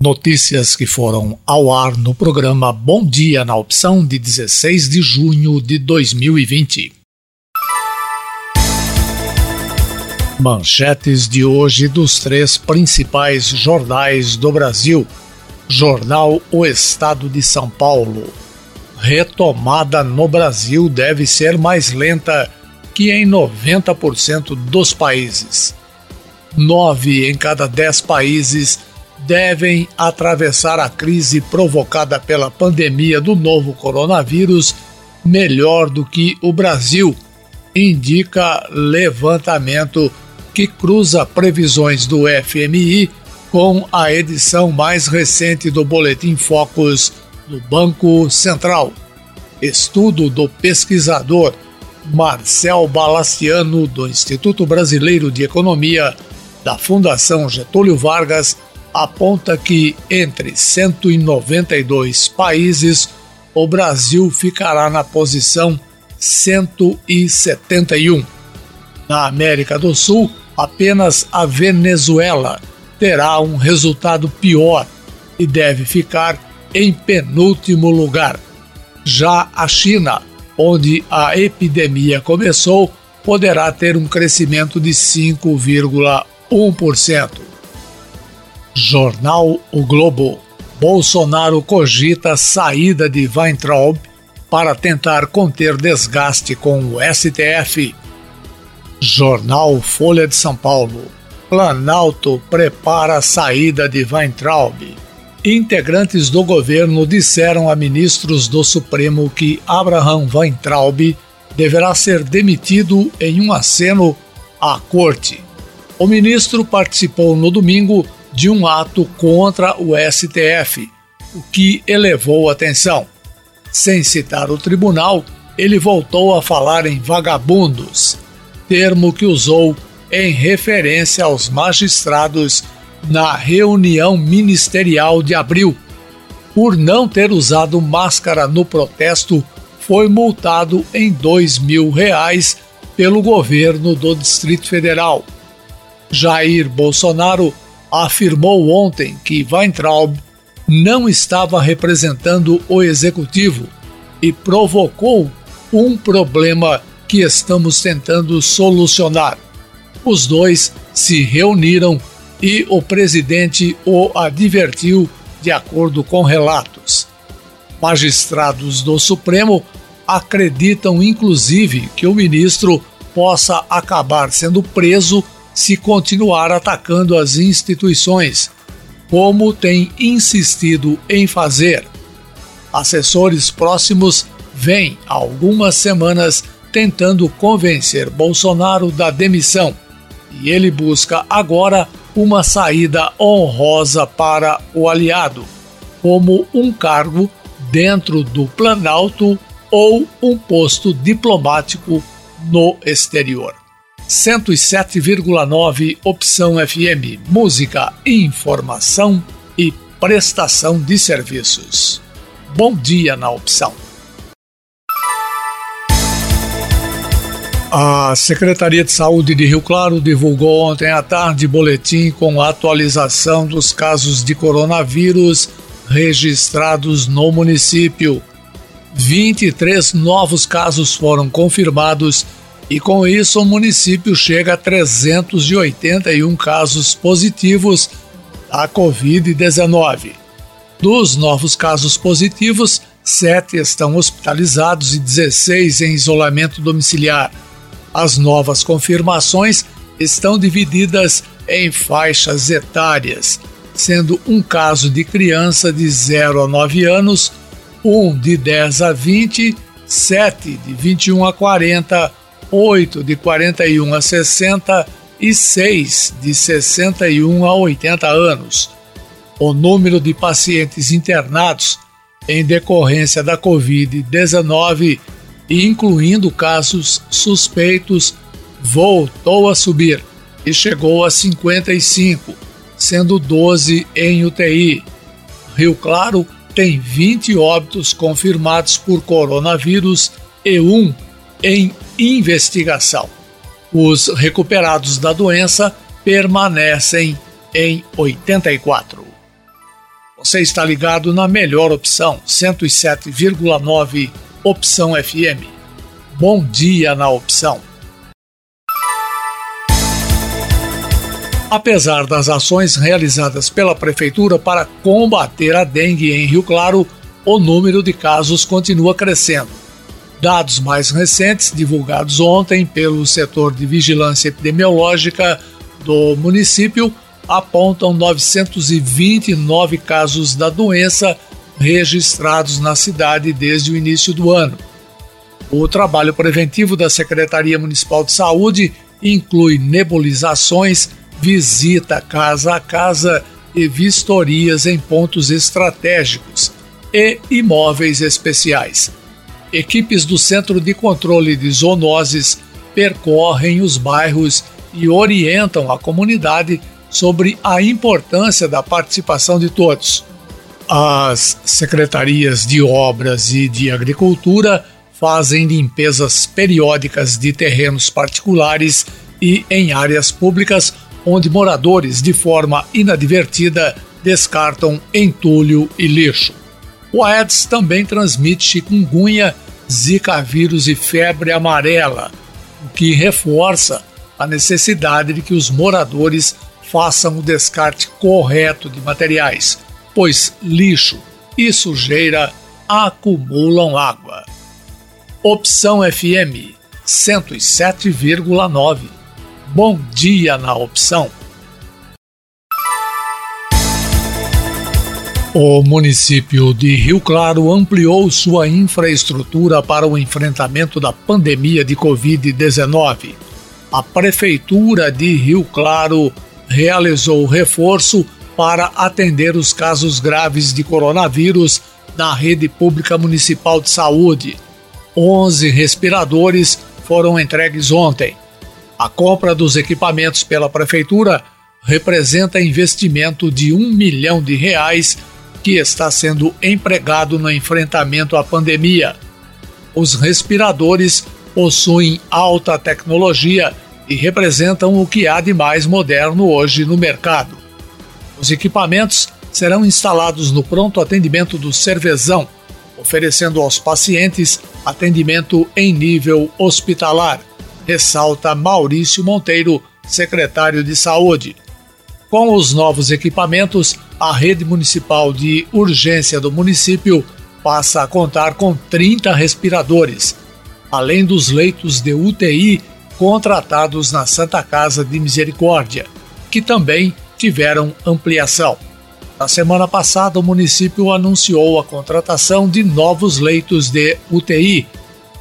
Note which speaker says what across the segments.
Speaker 1: Notícias que foram ao ar no programa Bom Dia na opção de 16 de junho de 2020. Manchetes de hoje dos três principais jornais do Brasil. Jornal O Estado de São Paulo. Retomada no Brasil deve ser mais lenta que em 90% dos países. Nove em cada dez países devem atravessar a crise provocada pela pandemia do novo coronavírus melhor do que o Brasil, indica levantamento que cruza previsões do FMI com a edição mais recente do Boletim Focus do Banco Central. Estudo do pesquisador Marcel Balastiano, do Instituto Brasileiro de Economia da Fundação Getúlio Vargas, aponta que entre 192 países, o Brasil ficará na posição 171. Na América do Sul, apenas a Venezuela terá um resultado pior e deve ficar em penúltimo lugar. Já a China, onde a epidemia começou, poderá ter um crescimento de 5,1%. Jornal O Globo. Bolsonaro cogita saída de Weintraub para tentar conter desgaste com o STF. Jornal Folha de São Paulo. Planalto prepara a saída de Weintraub. Integrantes do governo disseram a ministros do Supremo que Abraham Weintraub deverá ser demitido em um aceno à corte. O ministro participou no domingo de um ato contra o STF, o que elevou a atenção. Sem citar o tribunal, ele voltou a falar em vagabundos termo que usou em referência aos magistrados na reunião ministerial de abril. Por não ter usado máscara no protesto, foi multado em dois mil reais pelo governo do Distrito Federal. Jair Bolsonaro afirmou ontem que Weintraub não estava representando o executivo e provocou um problema que estamos tentando solucionar. Os dois se reuniram e o presidente o advertiu de acordo com relatos. Magistrados do Supremo acreditam, inclusive, que o ministro possa acabar sendo preso se continuar atacando as instituições, como tem insistido em fazer. Assessores próximos vêm há algumas semanas tentando convencer Bolsonaro da demissão e ele busca agora uma saída honrosa para o aliado, como um cargo dentro do Planalto ou um posto diplomático no exterior. 107,9 Opção FM Música, Informação e Prestação de Serviços. Bom dia na opção. A Secretaria de Saúde de Rio Claro divulgou ontem à tarde boletim com a atualização dos casos de coronavírus registrados no município. 23 novos casos foram confirmados e com isso o município chega a 381 casos positivos à Covid-19. Dos novos casos positivos, sete estão hospitalizados e 16 em isolamento domiciliar. As novas confirmações estão divididas em faixas etárias, sendo um caso de criança de 0 a 9 anos, um de 10 a 20, 7 de 21 a 40, 8 de 41 a 60 e 6 de 61 a 80 anos. O número de pacientes internados em decorrência da Covid-19 incluindo casos suspeitos, voltou a subir e chegou a 55, sendo 12 em UTI. Rio Claro tem 20 óbitos confirmados por coronavírus e um em investigação. Os recuperados da doença permanecem em 84. Você está ligado na melhor opção, 107,9 Opção FM. Bom dia na opção. Apesar das ações realizadas pela Prefeitura para combater a dengue em Rio Claro, o número de casos continua crescendo. Dados mais recentes, divulgados ontem pelo setor de vigilância epidemiológica do município, apontam 929 casos da doença registrados na cidade desde o início do ano. O trabalho preventivo da Secretaria Municipal de Saúde inclui nebulizações, visita casa a casa e vistorias em pontos estratégicos e imóveis especiais. Equipes do Centro de Controle de Zoonoses percorrem os bairros e orientam a comunidade sobre a importância da participação de todos. As secretarias de obras e de agricultura fazem limpezas periódicas de terrenos particulares e em áreas públicas onde moradores, de forma inadvertida, descartam entulho e lixo. O Aedes também transmite chikungunya, zika vírus e febre amarela, o que reforça a necessidade de que os moradores façam o descarte correto de materiais, pois lixo e sujeira acumulam água. Opção FM 107,9. Bom dia na opção. O município de Rio Claro ampliou sua infraestrutura para o enfrentamento da pandemia de Covid-19. A Prefeitura de Rio Claro realizou reforço para atender os casos graves de coronavírus na rede pública municipal de saúde. 11 respiradores foram entregues ontem. A compra dos equipamentos pela Prefeitura representa investimento de um milhão de reais que está sendo empregado no enfrentamento à pandemia. Os respiradores possuem alta tecnologia e representam o que há de mais moderno hoje no mercado. Os equipamentos serão instalados no pronto atendimento do Cervezão, oferecendo aos pacientes atendimento em nível hospitalar, ressalta Maurício Monteiro, secretário de Saúde. Com os novos equipamentos, a rede municipal de urgência do município passa a contar com 30 respiradores, além dos leitos de UTI contratados na Santa Casa de Misericórdia, que também tiveram ampliação. Na semana passada, o município anunciou a contratação de novos leitos de UTI,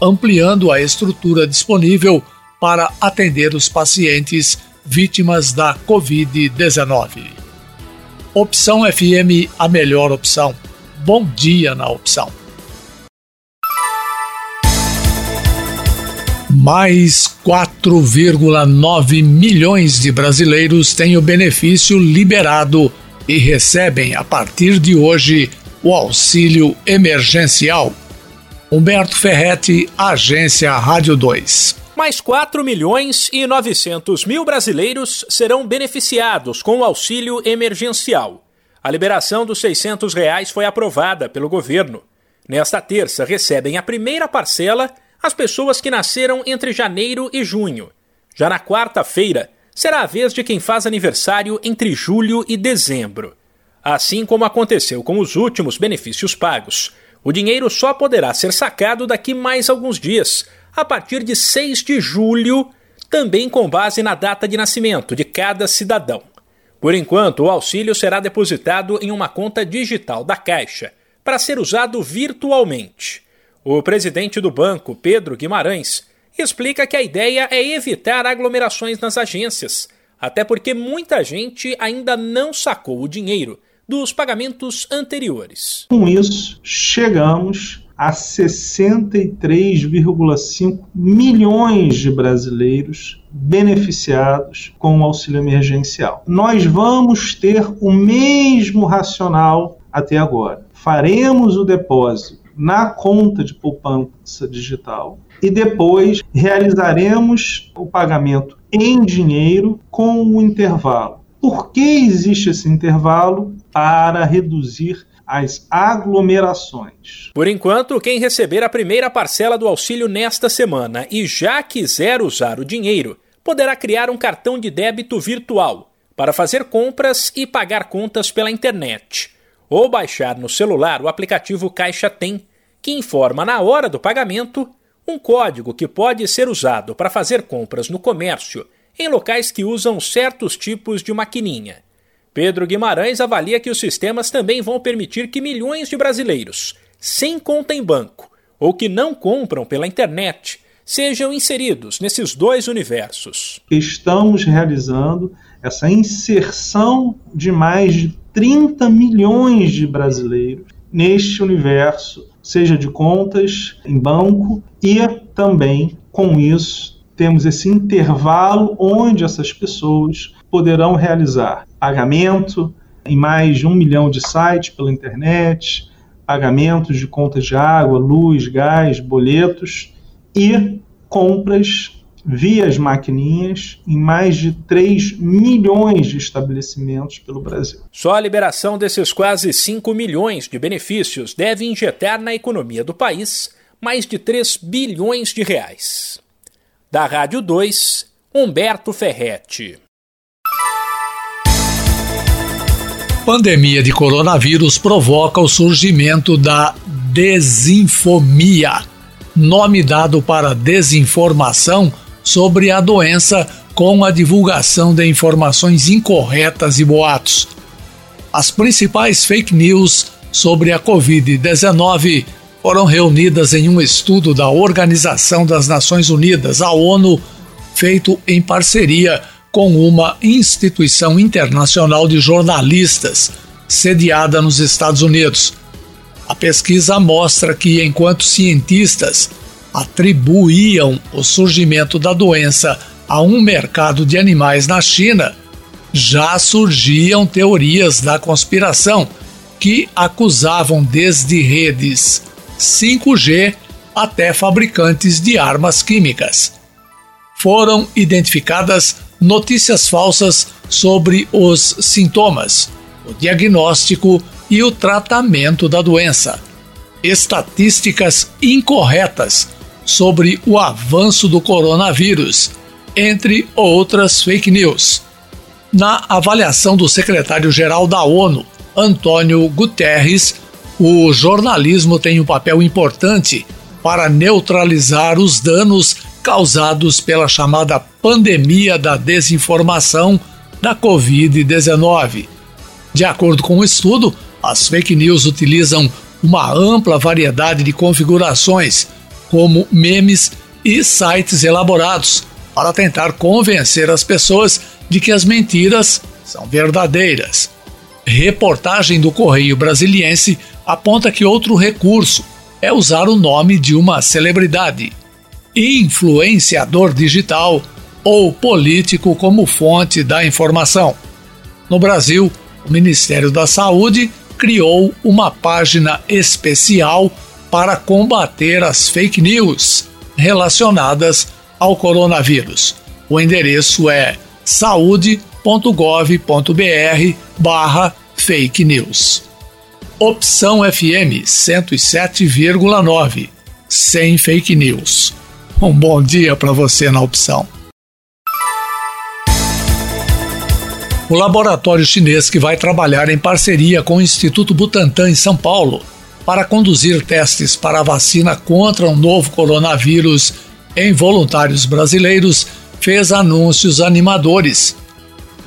Speaker 1: ampliando a estrutura disponível para atender os pacientes vítimas da Covid-19. Opção FM, a melhor opção. Bom dia na opção. Mais 4,9 milhões de brasileiros têm o benefício liberado e recebem a partir de hoje o auxílio emergencial. Humberto Ferretti, Agência Rádio 2.
Speaker 2: Mais 4 milhões e 900 mil brasileiros serão beneficiados com o auxílio emergencial. A liberação dos 600 reais foi aprovada pelo governo. Nesta terça, recebem a primeira parcela as pessoas que nasceram entre janeiro e junho. Já na quarta-feira, será a vez de quem faz aniversário entre julho e dezembro. Assim como aconteceu com os últimos benefícios pagos, o dinheiro só poderá ser sacado daqui mais alguns dias a partir de 6 de julho, também com base na data de nascimento de cada cidadão. Por enquanto, o auxílio será depositado em uma conta digital da Caixa, para ser usado virtualmente. O presidente do banco, Pedro Guimarães, explica que a ideia é evitar aglomerações nas agências, até porque muita gente ainda não sacou o dinheiro dos pagamentos anteriores.
Speaker 3: Com isso, chegamos a 63,5 milhões de brasileiros beneficiados com o auxílio emergencial. Nós vamos ter o mesmo racional até agora. Faremos o depósito na conta de poupança digital e depois realizaremos o pagamento em dinheiro com o intervalo Por que existe esse intervalo? Para reduzir as aglomerações.
Speaker 2: Por enquanto, quem receber a primeira parcela do auxílio nesta semana e já quiser usar o dinheiro, poderá criar um cartão de débito virtual para fazer compras e pagar contas pela internet, ou baixar no celular o aplicativo Caixa Tem, que informa na hora do pagamento um código que pode ser usado para fazer compras no comércio em locais que usam certos tipos de maquininha Pedro Guimarães avalia que os sistemas também vão permitir que milhões de brasileiros, sem conta em banco ou que não compram pela internet, sejam inseridos nesses dois universos.
Speaker 3: Estamos realizando essa inserção de mais de 30 milhões de brasileiros neste universo, seja de contas em banco e também com isso temos esse intervalo onde essas pessoas poderão realizar pagamento em mais de um milhão de sites pela internet, pagamentos de contas de água, luz, gás, boletos e compras via as maquininhas em mais de 3 milhões de estabelecimentos pelo Brasil.
Speaker 2: Só a liberação desses quase 5 milhões de benefícios deve injetar na economia do país mais de 3 bilhões de reais. Da Rádio 2, Humberto Ferretti.
Speaker 1: Pandemia de coronavírus provoca o surgimento da desinfomia, nome dado para desinformação sobre a doença com a divulgação de informações incorretas e boatos. As principais fake news sobre a Covid-19 foram reunidas em um estudo da Organização das Nações Unidas, a ONU, feito em parceria com uma instituição internacional de jornalistas sediada nos Estados Unidos. A pesquisa mostra que, enquanto cientistas atribuíam o surgimento da doença a um mercado de animais na China, já surgiam teorias da conspiração que acusavam desde redes 5G até fabricantes de armas químicas. Foram identificadas notícias falsas sobre os sintomas, o diagnóstico e o tratamento da doença, estatísticas incorretas sobre o avanço do coronavírus, entre outras fake news. Na avaliação do secretário-geral da ONU, Antônio Guterres, o jornalismo tem um papel importante para neutralizar os danos causados pela chamada pandemia da desinformação da Covid-19. De acordo com o estudo, as fake news utilizam uma ampla variedade de configurações, como memes e sites elaborados, para tentar convencer as pessoas de que as mentiras são verdadeiras. Reportagem do Correio Brasiliense aponta que outro recurso é usar o nome de uma celebridade influenciador digital ou político como fonte da informação. No Brasil, o Ministério da Saúde criou uma página especial para combater as fake news relacionadas ao coronavírus. O endereço é saude.gov.br/barra fake news. Opção FM 107,9 sem fake news. Um bom dia para você na opção. O laboratório chinês que vai trabalhar em parceria com o Instituto Butantan em São Paulo para conduzir testes para a vacina contra o novo coronavírus em voluntários brasileiros fez anúncios animadores.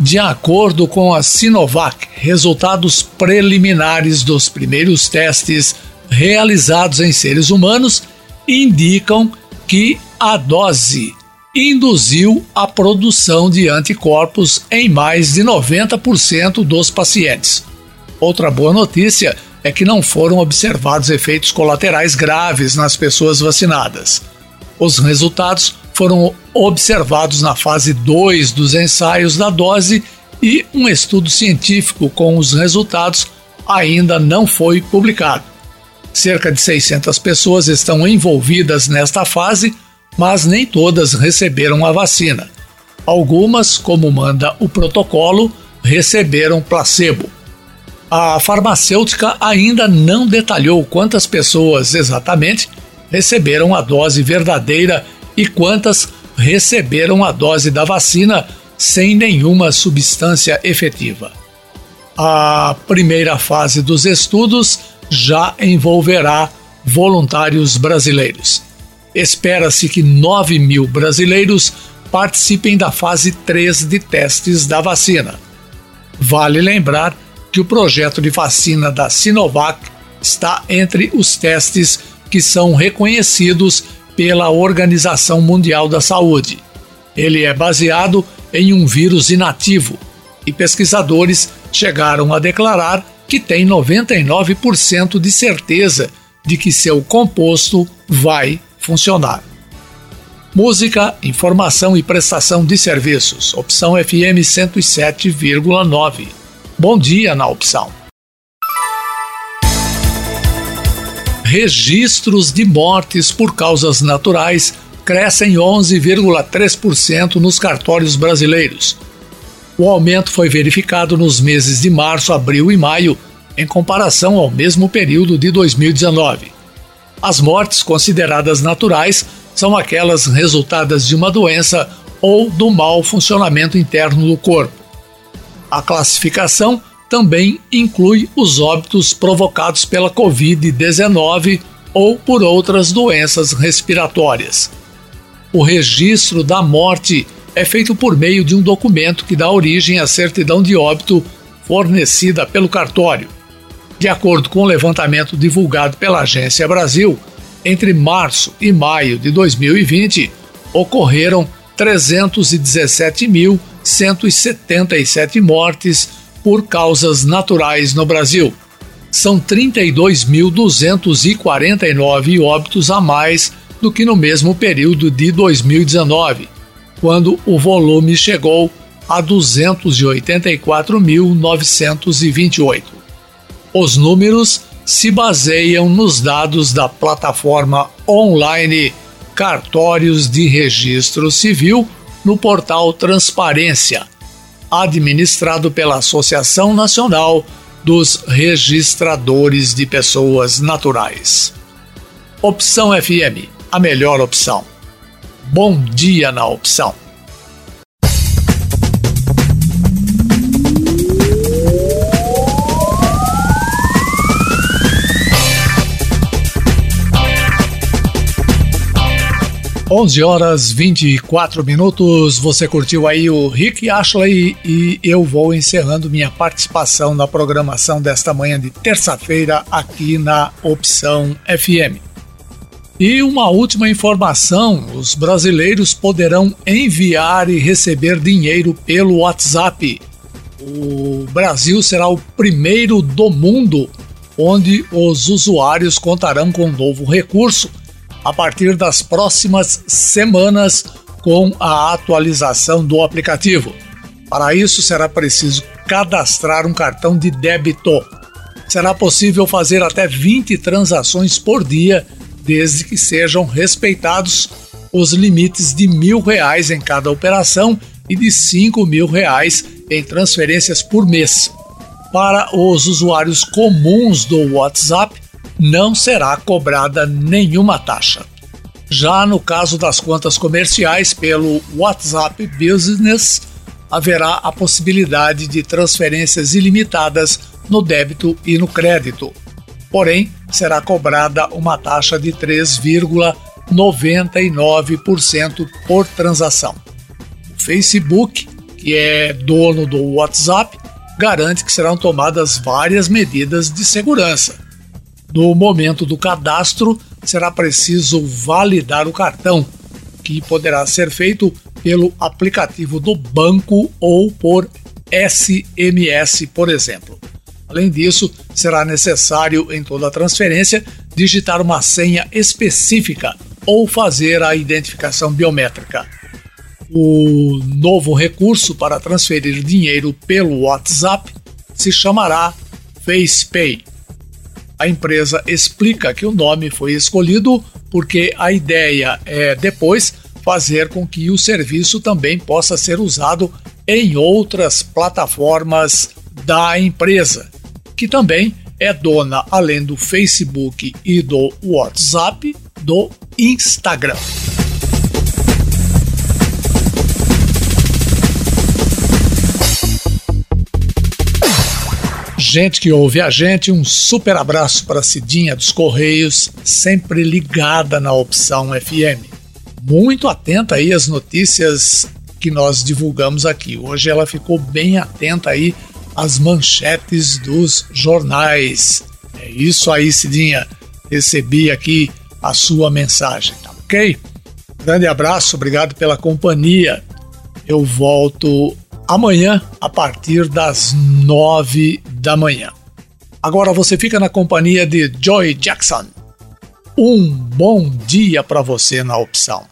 Speaker 1: De acordo com a Sinovac, resultados preliminares dos primeiros testes realizados em seres humanos indicam que a dose induziu a produção de anticorpos em mais de 90% dos pacientes. Outra boa notícia é que não foram observados efeitos colaterais graves nas pessoas vacinadas. Os resultados foram observados na fase 2 dos ensaios da dose e um estudo científico com os resultados ainda não foi publicado. Cerca de 600 pessoas estão envolvidas nesta fase, mas nem todas receberam a vacina. Algumas, como manda o protocolo, receberam placebo. A farmacêutica ainda não detalhou quantas pessoas exatamente receberam a dose verdadeira e quantas receberam a dose da vacina sem nenhuma substância efetiva. A primeira fase dos estudos já envolverá voluntários brasileiros. Espera-se que 9 mil brasileiros participem da fase 3 de testes da vacina. Vale lembrar que o projeto de vacina da Sinovac está entre os testes que são reconhecidos pela Organização Mundial da Saúde. Ele é baseado em um vírus inativo e pesquisadores chegaram a declarar que tem 99% de certeza de que seu composto vai funcionar. Música, informação e prestação de serviços. Opção FM 107,9. Bom dia na opção. Registros de mortes por causas naturais crescem 11,3% nos cartórios brasileiros. O aumento foi verificado nos meses de março, abril e maio, em comparação ao mesmo período de 2019. As mortes consideradas naturais são aquelas resultadas de uma doença ou do mau funcionamento interno do corpo. A classificação também inclui os óbitos provocados pela Covid-19 ou por outras doenças respiratórias. O registro da morte é feito por meio de um documento que dá origem à certidão de óbito fornecida pelo cartório. De acordo com o levantamento divulgado pela Agência Brasil, entre março e maio de 2020, ocorreram 317.177 mortes por causas naturais no Brasil. São 32.249 óbitos a mais do que no mesmo período de 2019, quando o volume chegou a 284.928. Os números se baseiam nos dados da plataforma online Cartórios de Registro Civil no portal Transparência, administrado pela Associação Nacional dos Registradores de Pessoas Naturais. Opção FM, a melhor opção. Bom dia na opção. 11 horas 24 minutos. Você curtiu aí o Rick Ashley e eu vou encerrando minha participação na programação desta manhã de terça-feira aqui na Opção FM. E uma última informação: os brasileiros poderão enviar e receber dinheiro pelo WhatsApp. O Brasil será o primeiro do mundo onde os usuários contarão com um novo recurso a partir das próximas semanas com a atualização do aplicativo. Para isso, será preciso cadastrar um cartão de débito. Será possível fazer até 20 transações por dia, desde que sejam respeitados os limites de mil reais em cada operação e de cinco mil reais em transferências por mês. Para os usuários comuns do WhatsApp, não será cobrada nenhuma taxa. Já no caso das contas comerciais pelo WhatsApp Business, haverá a possibilidade de transferências ilimitadas no débito e no crédito. Porém, será cobrada uma taxa de 3,99% por transação. O Facebook, que é dono do WhatsApp, garante que serão tomadas várias medidas de segurança no momento do cadastro, será preciso validar o cartão, que poderá ser feito pelo aplicativo do banco ou por SMS, por exemplo. Além disso, será necessário em toda transferência digitar uma senha específica ou fazer a identificação biométrica. O novo recurso para transferir dinheiro pelo WhatsApp se chamará FacePay. A empresa explica que o nome foi escolhido porque a ideia é depois fazer com que o serviço também possa ser usado em outras plataformas da empresa, que também é dona, além do Facebook e do WhatsApp, do Instagram. Gente que ouve a gente, um super abraço para Cidinha dos Correios, sempre ligada na opção FM. Muito atenta aí às notícias que nós divulgamos aqui. Hoje ela ficou bem atenta aí às manchetes dos jornais. É isso aí, Cidinha. Recebi aqui a sua mensagem, tá ok? Grande abraço, obrigado pela companhia. Eu volto amanhã a partir das nove da manhã. Agora você fica na companhia de Joy Jackson. Um bom dia para você na opção.